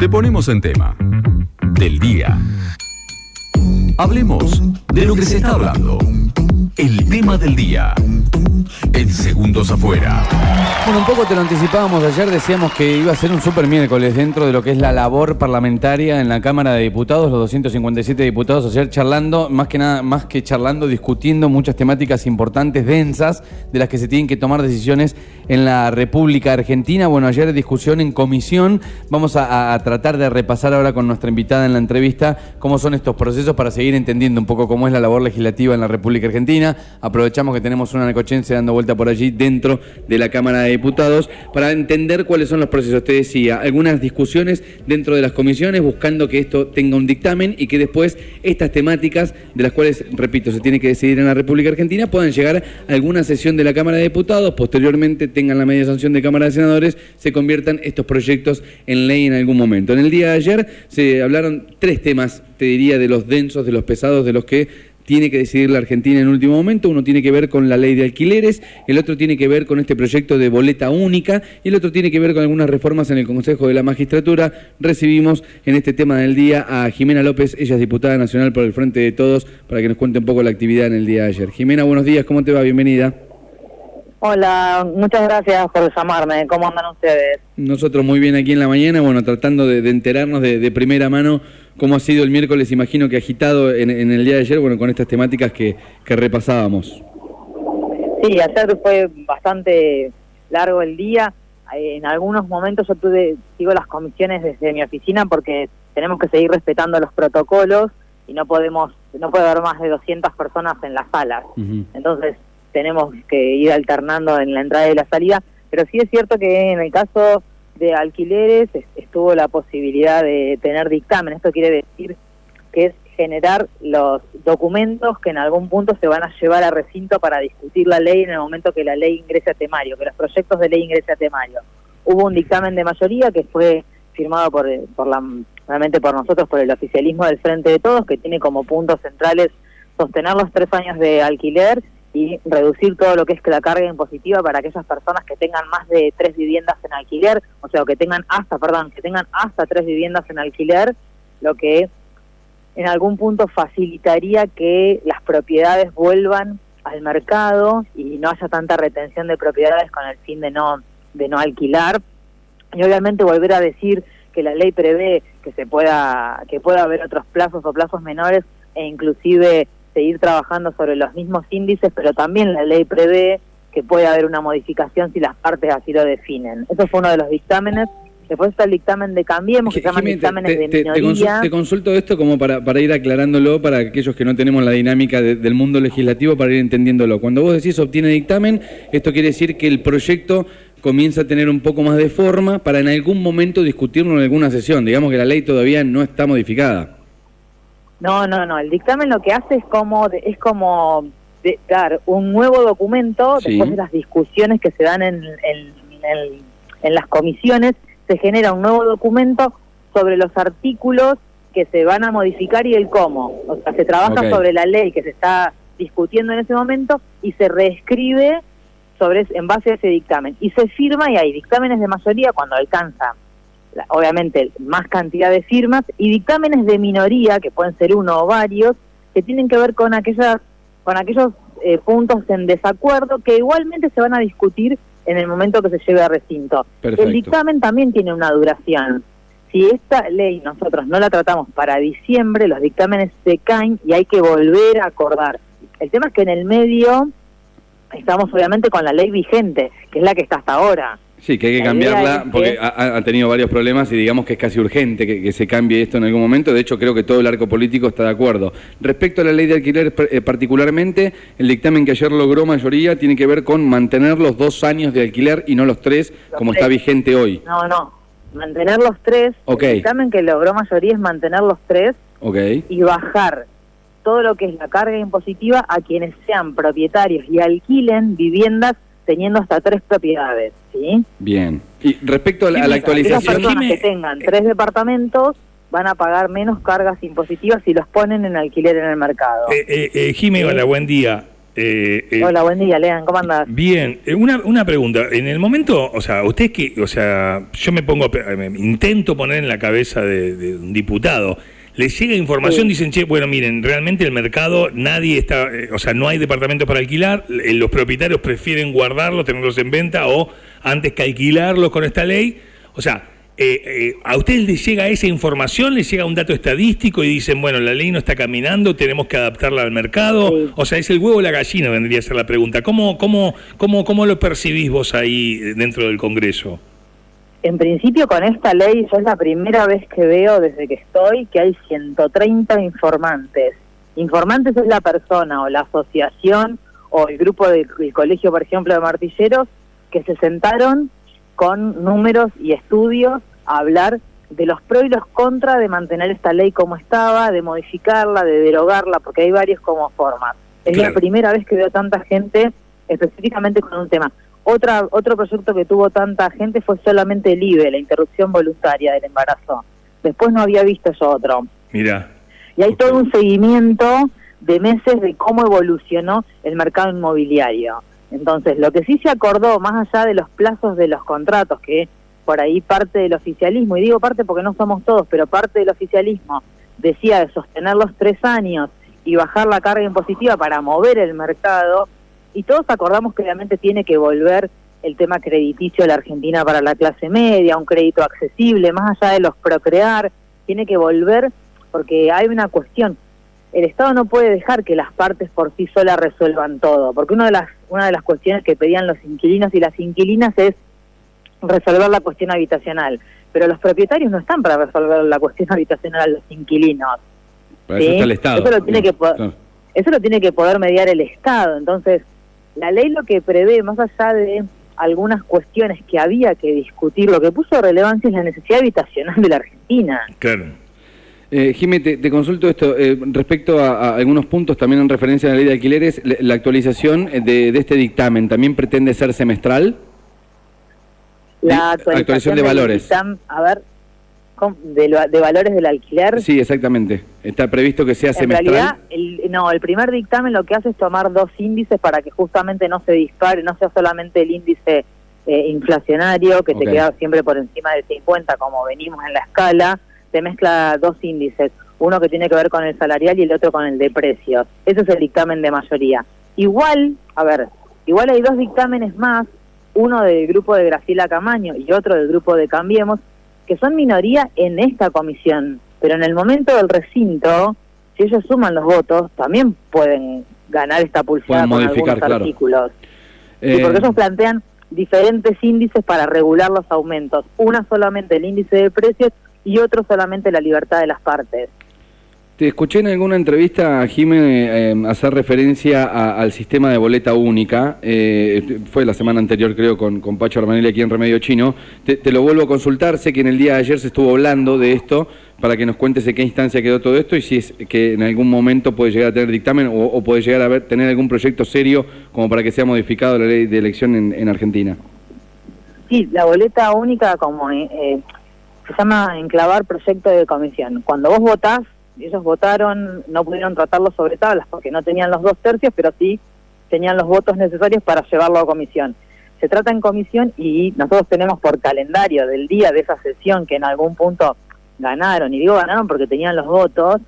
Te ponemos en tema. Del día. Hablemos de lo que se está hablando. El tema del día. En segundos afuera. Bueno, un poco te lo anticipábamos ayer, decíamos que iba a ser un super miércoles dentro de lo que es la labor parlamentaria en la Cámara de Diputados, los 257 diputados ayer charlando, más que nada, más que charlando, discutiendo muchas temáticas importantes, densas, de las que se tienen que tomar decisiones en la República Argentina. Bueno, ayer discusión en comisión, vamos a, tratar de repasar ahora con nuestra invitada en la entrevista cómo son estos procesos para seguir entendiendo un poco cómo es la labor legislativa en la República Argentina. Aprovechamos que tenemos una necochense dando vuelta por allí dentro de la Cámara de Diputados para entender cuáles son los procesos. Te decía, algunas discusiones dentro de las comisiones buscando que esto tenga un dictamen y que después estas temáticas, de las cuales, repito, se tiene que decidir en la República Argentina, puedan llegar a alguna sesión de la Cámara de Diputados, posteriormente tengan la media sanción de Cámara de Senadores, se conviertan estos proyectos en ley en algún momento. En el día de ayer se hablaron tres temas, te diría, de los densos, de los pesados, de los que tiene que decidir la Argentina en último momento. Uno tiene que ver con la ley de alquileres, el otro tiene que ver con este proyecto de boleta única y el otro tiene que ver con algunas reformas en el Consejo de la Magistratura. Recibimos en este tema del día a Jimena López, ella es diputada nacional por el Frente de Todos, para que nos cuente un poco la actividad en el día de ayer. Jimena, buenos días, ¿cómo te va? Bienvenida. Hola, muchas gracias por llamarme. ¿Cómo andan ustedes? Nosotros muy bien aquí en la mañana, bueno, tratando de, de enterarnos de, de, primera mano cómo ha sido el miércoles, imagino que agitado en, en el día de ayer, bueno, con estas temáticas que, que, repasábamos. Sí, ayer fue bastante largo el día. En algunos momentos yo tuve, sigo las comisiones desde mi oficina porque tenemos que seguir respetando los protocolos y no podemos, no puede haber más de 200 personas en las salas. Uh -huh. Entonces tenemos que ir alternando en la entrada y la salida, pero sí es cierto que en el caso de alquileres estuvo la posibilidad de tener dictamen. Esto quiere decir que es generar los documentos que en algún punto se van a llevar a recinto para discutir la ley en el momento que la ley ingrese a temario, que los proyectos de ley ingrese a temario. Hubo un dictamen de mayoría que fue firmado por, por la, realmente por nosotros, por el oficialismo del Frente de Todos, que tiene como puntos centrales sostener los tres años de alquiler y reducir todo lo que es la carga impositiva para aquellas personas que tengan más de tres viviendas en alquiler, o sea, que tengan hasta, perdón, que tengan hasta tres viviendas en alquiler, lo que en algún punto facilitaría que las propiedades vuelvan al mercado y no haya tanta retención de propiedades con el fin de no de no alquilar. Y obviamente volver a decir que la ley prevé que se pueda que pueda haber otros plazos o plazos menores e inclusive seguir trabajando sobre los mismos índices, pero también la ley prevé que puede haber una modificación si las partes así lo definen. Eso fue uno de los dictámenes. Después está el dictamen de Cambiemos, que se llaman dictámenes te, de minoría. Te, consulto, te, consulto esto como para, para ir aclarándolo para aquellos que no tenemos la dinámica de, del mundo legislativo para ir entendiéndolo. Cuando vos decís obtiene dictamen, esto quiere decir que el proyecto comienza a tener un poco más de forma para en algún momento discutirlo en alguna sesión. Digamos que la ley todavía no está modificada. No, no, no. El dictamen lo que hace es como es como de, dar un nuevo documento sí. después de las discusiones que se dan en, en, en, en, las comisiones. Se genera un nuevo documento sobre los artículos que se van a modificar y el cómo. O sea, se trabaja okay. sobre la ley que se está discutiendo en ese momento y se reescribe sobre en base a ese dictamen. Y se firma y hay dictámenes de mayoría cuando alcanza obviamente más cantidad de firmas y dictámenes de minoría que pueden ser uno o varios que tienen que ver con aquellas con aquellos eh, puntos en desacuerdo que igualmente se van a discutir en el momento que se lleve a recinto. Perfecto. El dictamen también tiene una duración. Si esta ley nosotros no la tratamos para diciembre, los dictámenes se caen y hay que volver a acordar. El tema es que en el medio estamos obviamente con la ley vigente, que es la que está hasta ahora. Sí, que hay que cambiarla porque ha, ha, tenido varios problemas y digamos que es casi urgente que, que, se cambie esto en algún momento. De hecho, creo que todo el arco político está de acuerdo. Respecto a la ley de alquiler eh, particularmente, el dictamen que ayer logró mayoría tiene que ver con mantener los dos años de alquiler y no los tres, los como tres. está vigente hoy. No, no. Mantener los tres. Okay. El dictamen que logró mayoría es mantener los tres okay. y bajar todo lo que es la carga impositiva a quienes sean propietarios y alquilen viviendas teniendo hasta tres propiedades, ¿sí? Bien. Y respecto a la, a la actualización... Las personas que tengan tres departamentos van a pagar menos cargas impositivas si los ponen en alquiler en el mercado. Eh, eh, eh Jimé, hola, buen día. Eh, eh, Hola, buen día, Lean, ¿cómo andás? Bien, eh, una, una pregunta. En el momento, o sea, usted que, o sea, yo me pongo, a pe- me intento poner en la cabeza de, de un diputado. Le llega información, Sí. dicen, che, bueno, miren, realmente el mercado, nadie está, eh, o sea, no hay departamentos para alquilar, eh, los propietarios prefieren guardarlos, tenerlos en venta o antes que alquilarlos con esta ley. O sea, eh, ¿a usted le llega esa información, le llega un dato estadístico y dicen, bueno, la ley no está caminando, tenemos que adaptarla al mercado? Sí. O sea, es el huevo o la gallina, vendría a ser la pregunta. ¿Cómo, cómo, cómo, cómo lo percibís vos ahí dentro del Congreso? En principio, con esta ley, yo es la primera vez que veo desde que estoy que hay 130 informantes. Informantes es la persona o la asociación o el grupo del el colegio, por ejemplo, de martilleros, que se sentaron con números y estudios a hablar de los pros y los contras de mantener esta ley como estaba, de modificarla, de derogarla, porque hay varios como formas. Es Claro. la primera vez que veo tanta gente específicamente con un tema. Otra, otro proyecto que tuvo tanta gente fue solamente el IVE, la interrupción voluntaria del embarazo. Después no había visto yo otro. Mira, Y hay todo un seguimiento de meses de cómo evolucionó el mercado inmobiliario. Entonces, lo que sí se acordó, más allá de los plazos de los contratos, que por ahí parte del oficialismo, y digo parte porque no somos todos, pero parte del oficialismo decía de sostener los tres años y bajar la carga impositiva para mover el mercado, y todos acordamos que obviamente tiene que volver el tema crediticio de la Argentina para la clase media, un crédito accesible, más allá de los procrear, tiene que volver porque hay una cuestión. El Estado no puede dejar que las partes por sí solas resuelvan todo, porque una de las una de las cuestiones que pedían los inquilinos y las inquilinas es resolver la cuestión habitacional, pero los propietarios no están para resolver la cuestión habitacional a los inquilinos. Para Sí, eso está el Estado. eso lo tiene que Claro. Eso lo tiene que poder mediar el Estado. Entonces, la ley lo que prevé, más allá de algunas cuestiones que había que discutir, lo que puso de relevancia es la necesidad habitacional de la Argentina. claro. Eh, Jimé, te, te consulto esto. eh, respecto a, a algunos puntos, también en referencia a la ley de alquileres, la, la actualización de, de este dictamen también pretende ser semestral. La actualización, actualización de valores. a ver. De, lo- de valores del alquiler. Sí, exactamente. Está previsto que sea en semestral. realidad, el, no, el primer dictamen lo que hace es tomar dos índices para que justamente no se dispare, no sea solamente el índice eh, inflacionario, que Ok. te queda siempre por encima del 50, como venimos en la escala, se mezcla dos índices, uno que tiene que ver con el salarial y el otro con el de precios. Ese es el dictamen de mayoría. Igual, a ver, igual hay dos dictámenes más, uno del grupo de Graciela Camaño y otro del grupo de Cambiemos, que son minoría en esta comisión, pero en el momento del recinto, si ellos suman los votos, también pueden ganar esta pulsada Pueden con modificar, algunos claro. artículos. Eh, Sí, porque ellos plantean diferentes índices para regular los aumentos. Una solamente el índice de precios y otro solamente la libertad de las partes. Te escuché en alguna entrevista, Jimé, eh, hacer referencia a- al sistema de boleta única. eh, fue la semana anterior, creo, con, con Pacho Armanelli aquí en Remedio Chino. Te, lo vuelvo a consultar. Sé que en el día de ayer se estuvo hablando de esto, para que nos cuentes en qué instancia quedó todo esto y si es que en algún momento puede llegar a tener dictamen o, o puede llegar a ver, tener algún proyecto serio como para que sea modificado la ley de elección en, en Argentina. Sí, la boleta única como eh, eh, se llama enclavar proyecto de comisión. Cuando vos votás, ellos votaron, no pudieron tratarlo sobre tablas porque no tenían los dos tercios, pero sí tenían los votos necesarios para llevarlo a comisión. Se trata en comisión y nosotros tenemos por calendario del día de esa sesión que en algún punto ganaron, y digo ganaron porque tenían los votos,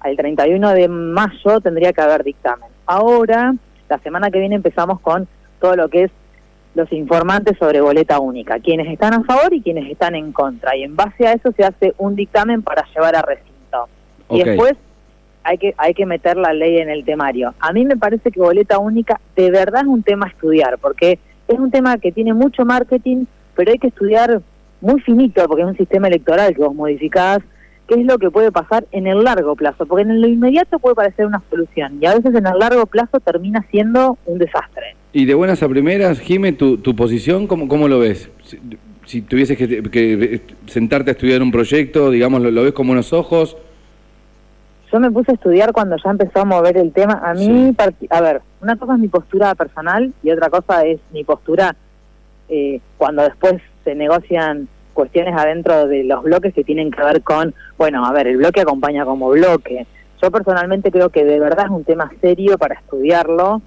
al 31 de mayo tendría que haber dictamen. Ahora, la semana que viene empezamos con todo lo que es los informantes sobre boleta única, quienes están a favor y quienes están en contra. Y en base a eso se hace un dictamen para llevar a Y después hay que, hay que meter la ley en el temario. A mí me parece que boleta única de verdad es un tema a estudiar, porque es un tema que tiene mucho marketing, pero hay que estudiar muy finito, porque es un sistema electoral que vos modificás, qué es lo que puede pasar en el largo plazo, porque en lo inmediato puede parecer una solución, y a veces en el largo plazo termina siendo un desastre. Y de buenas a primeras, Jime, tu, tu posición, ¿cómo, ¿cómo lo ves? Si, si tuvieses que, que sentarte a estudiar un proyecto, digamos, ¿lo, lo ves con buenos ojos? Yo me puse a estudiar cuando ya empezó a mover el tema. A mí, Sí. a ver, una cosa es mi postura personal y otra cosa es mi postura eh, cuando después se negocian cuestiones adentro de los bloques que tienen que ver con, bueno, a ver, el bloque acompaña como bloque. Yo personalmente creo que de verdad es un tema serio para estudiarlo.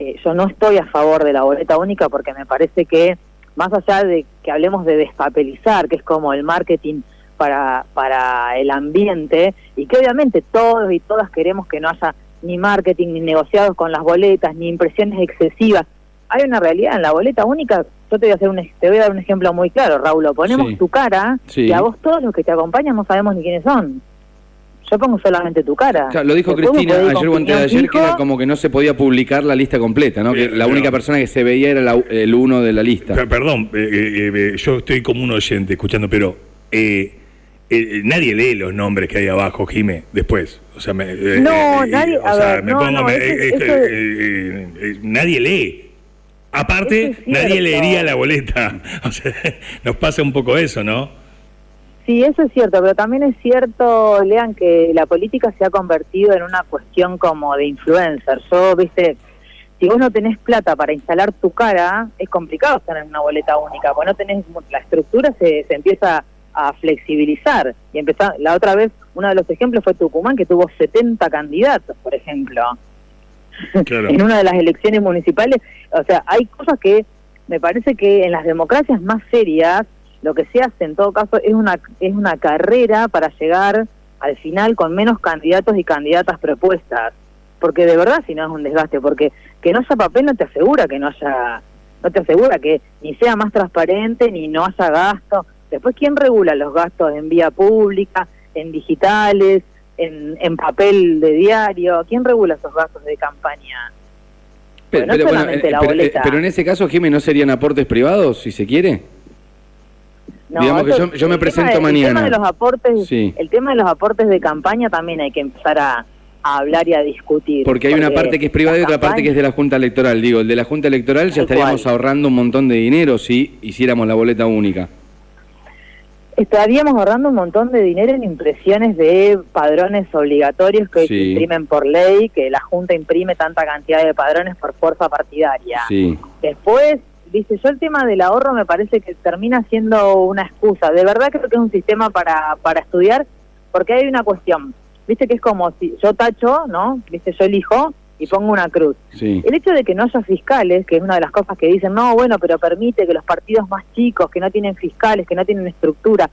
eh, yo no estoy a favor de la boleta única porque me parece que, más allá de que hablemos de despapelizar, que es como el marketing para, para el ambiente, y que obviamente todos y todas queremos que no haya ni marketing, ni negociados con las boletas, ni impresiones excesivas. Hay una realidad en la boleta única. Yo te voy a hacer un, te voy a dar un ejemplo muy claro, Raúl. Ponemos Sí. tu cara Sí. y a vos todos los que te acompañan no sabemos ni quiénes son. Yo pongo solamente tu cara. Claro, lo dijo Cristina ayer o antes de ayer que era como que no se podía publicar la lista completa, ¿no? Que la pero- única persona que se veía era la- el uno de la lista. Per- Perdón, eh, eh, eh, yo estoy como un oyente escuchando, pero eh, eh, nadie lee los nombres que hay abajo, Jime, después. O sea, me, eh, No, eh, nadie- o sea, ver, me no, pongo, no, me- eh, eh, eh, eh, nadie lee. Aparte, es nadie leería la boleta. O sea, nos pasa un poco eso, ¿no? Sí, eso es cierto, pero también es cierto, Lean, que la política se ha convertido en una cuestión como de influencer. Yo, viste, si vos no tenés plata para instalar tu cara, es complicado tener una boleta única, porque no tenés, la estructura se, se empieza a flexibilizar. Y empezar, la otra vez, uno de los ejemplos fue Tucumán, que tuvo 70 candidatos, por ejemplo. Claro. en una de las elecciones municipales. O sea, hay cosas que me parece que en las democracias más serias lo que se hace en todo caso es una es una carrera para llegar al final con menos candidatos y candidatas propuestas. Porque de verdad si no es un desgaste, porque que no haya papel no te asegura que no haya no te asegura que ni sea más transparente ni no haya gasto. Después quién regula los gastos en vía pública, en digitales, en, en papel de diario, ¿quién regula esos gastos de campaña? Pero, no pero, solamente eh, la pero, eh, boleta. pero en ese caso, Jiménez, ¿no serían aportes privados, si se quiere? Digamos que yo- yo me presento de- mañana. El tema de los aportes, Sí. el tema de los aportes de campaña también hay que empezar a, a hablar y a discutir. Porque hay una parte que es privada y otra parte que es de la Junta Electoral. Digo, el de la Junta Electoral ya estaríamos cual. ahorrando un montón de dinero si hiciéramos la boleta única. Estaríamos ahorrando un montón de dinero en impresiones de padrones obligatorios que hoy se imprimen por ley, que la Junta imprime tanta cantidad de padrones por fuerza partidaria. Sí. Después, dice, yo el tema del ahorro me parece que termina siendo una excusa. De verdad creo que es un sistema para, para estudiar, porque hay una cuestión. Viste que es como si yo tacho, ¿no? Viste, yo elijo y pongo una cruz. Sí. El hecho de que no haya fiscales, que es una de las cosas que dicen, no, bueno, pero permite que los partidos más chicos, que no tienen fiscales, que no tienen estructura,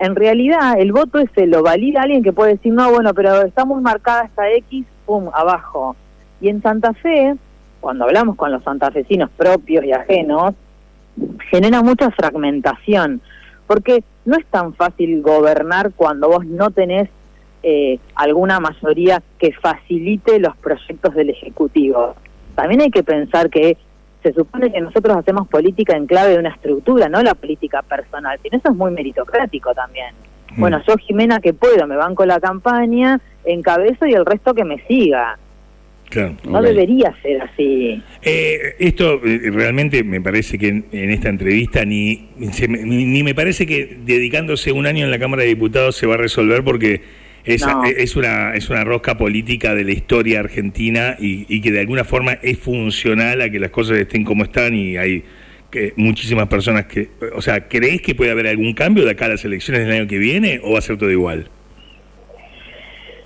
en realidad el voto ese lo valida alguien que puede decir, no, bueno, pero está muy marcada esta X, pum, abajo. Y en Santa Fe, cuando hablamos con los santafesinos propios y ajenos, genera mucha fragmentación, porque no es tan fácil gobernar cuando vos no tenés eh, alguna mayoría que facilite los proyectos del Ejecutivo. También hay que pensar que se supone que nosotros hacemos política en clave de una estructura, no la política personal, sino eso es muy meritocrático también. Mm. Bueno, yo Jimena que puedo, me banco la campaña, encabezo y el resto que me siga. Claro. No debería ser así. Eh, esto eh, realmente me parece que en, en esta entrevista ni, se ni, ni me parece que dedicándose un año en la Cámara de Diputados se va a resolver porque es, No. es, una, es una rosca política de la historia argentina y, y que de alguna forma es funcional a que las cosas estén como están y hay que muchísimas personas que... O sea, ¿crees que puede haber algún cambio de acá a las elecciones del año que viene o va a ser todo igual?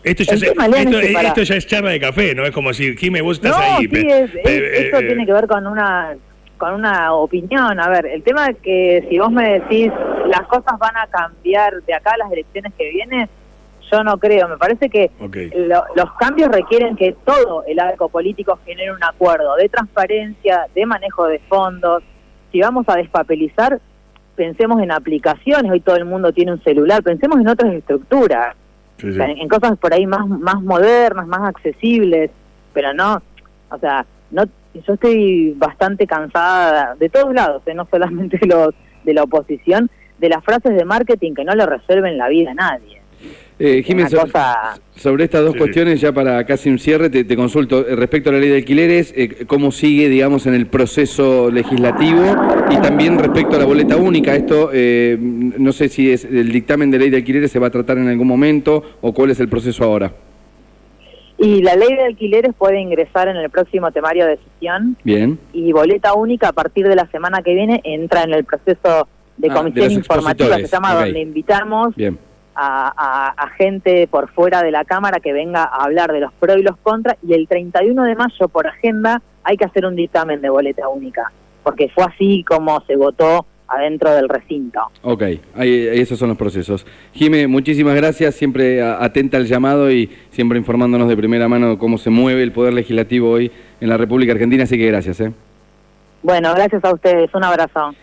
Esto ya, se- esto, es para- esto ya es charla de café, ¿no? Es como decir, Jimé, vos estás No, ahí. sí, es- eh, tiene que ver con una con una opinión. A ver, el tema es que si vos me decís las cosas van a cambiar de acá a las elecciones que vienen, yo no creo. Me parece que lo- los cambios requieren que todo el arco político genere un acuerdo de transparencia, de manejo de fondos. Si vamos a despapelizar, pensemos en aplicaciones. Hoy todo el mundo tiene un celular. Pensemos en otras estructuras. Sí, O sí. sea, en cosas por ahí más más modernas, más accesibles, pero no, o sea, no yo estoy bastante cansada de todos lados, ¿eh? no solamente los de la oposición, de las frases de marketing que no le resuelven la vida a nadie. Eh, Jiménez, cosa- sobre estas dos Sí, cuestiones, ya para casi un cierre, te, te consulto. Eh, Respecto a la ley de alquileres, eh, ¿cómo sigue, digamos, en el proceso legislativo? Y también respecto a la boleta única, esto, eh, no sé si es el dictamen de ley de alquileres se va a tratar en algún momento o cuál es el proceso ahora. Y la ley de alquileres puede ingresar en el próximo temario de sesión Bien. y boleta única a partir de la semana que viene entra en el proceso de Ah, de comisión informativa, se llama donde invitamos Bien. A, a, gente por fuera de la Cámara que venga a hablar de los pros y los contras y el 31 de mayo por agenda hay que hacer un dictamen de boleta única, porque fue así como se votó adentro del recinto. Ok, ahí, esos son los procesos. Jime, muchísimas gracias, siempre atenta al llamado y siempre informándonos de primera mano cómo se mueve el Poder Legislativo hoy en la República Argentina, así que gracias. ¿eh? Bueno, gracias a ustedes, un abrazo.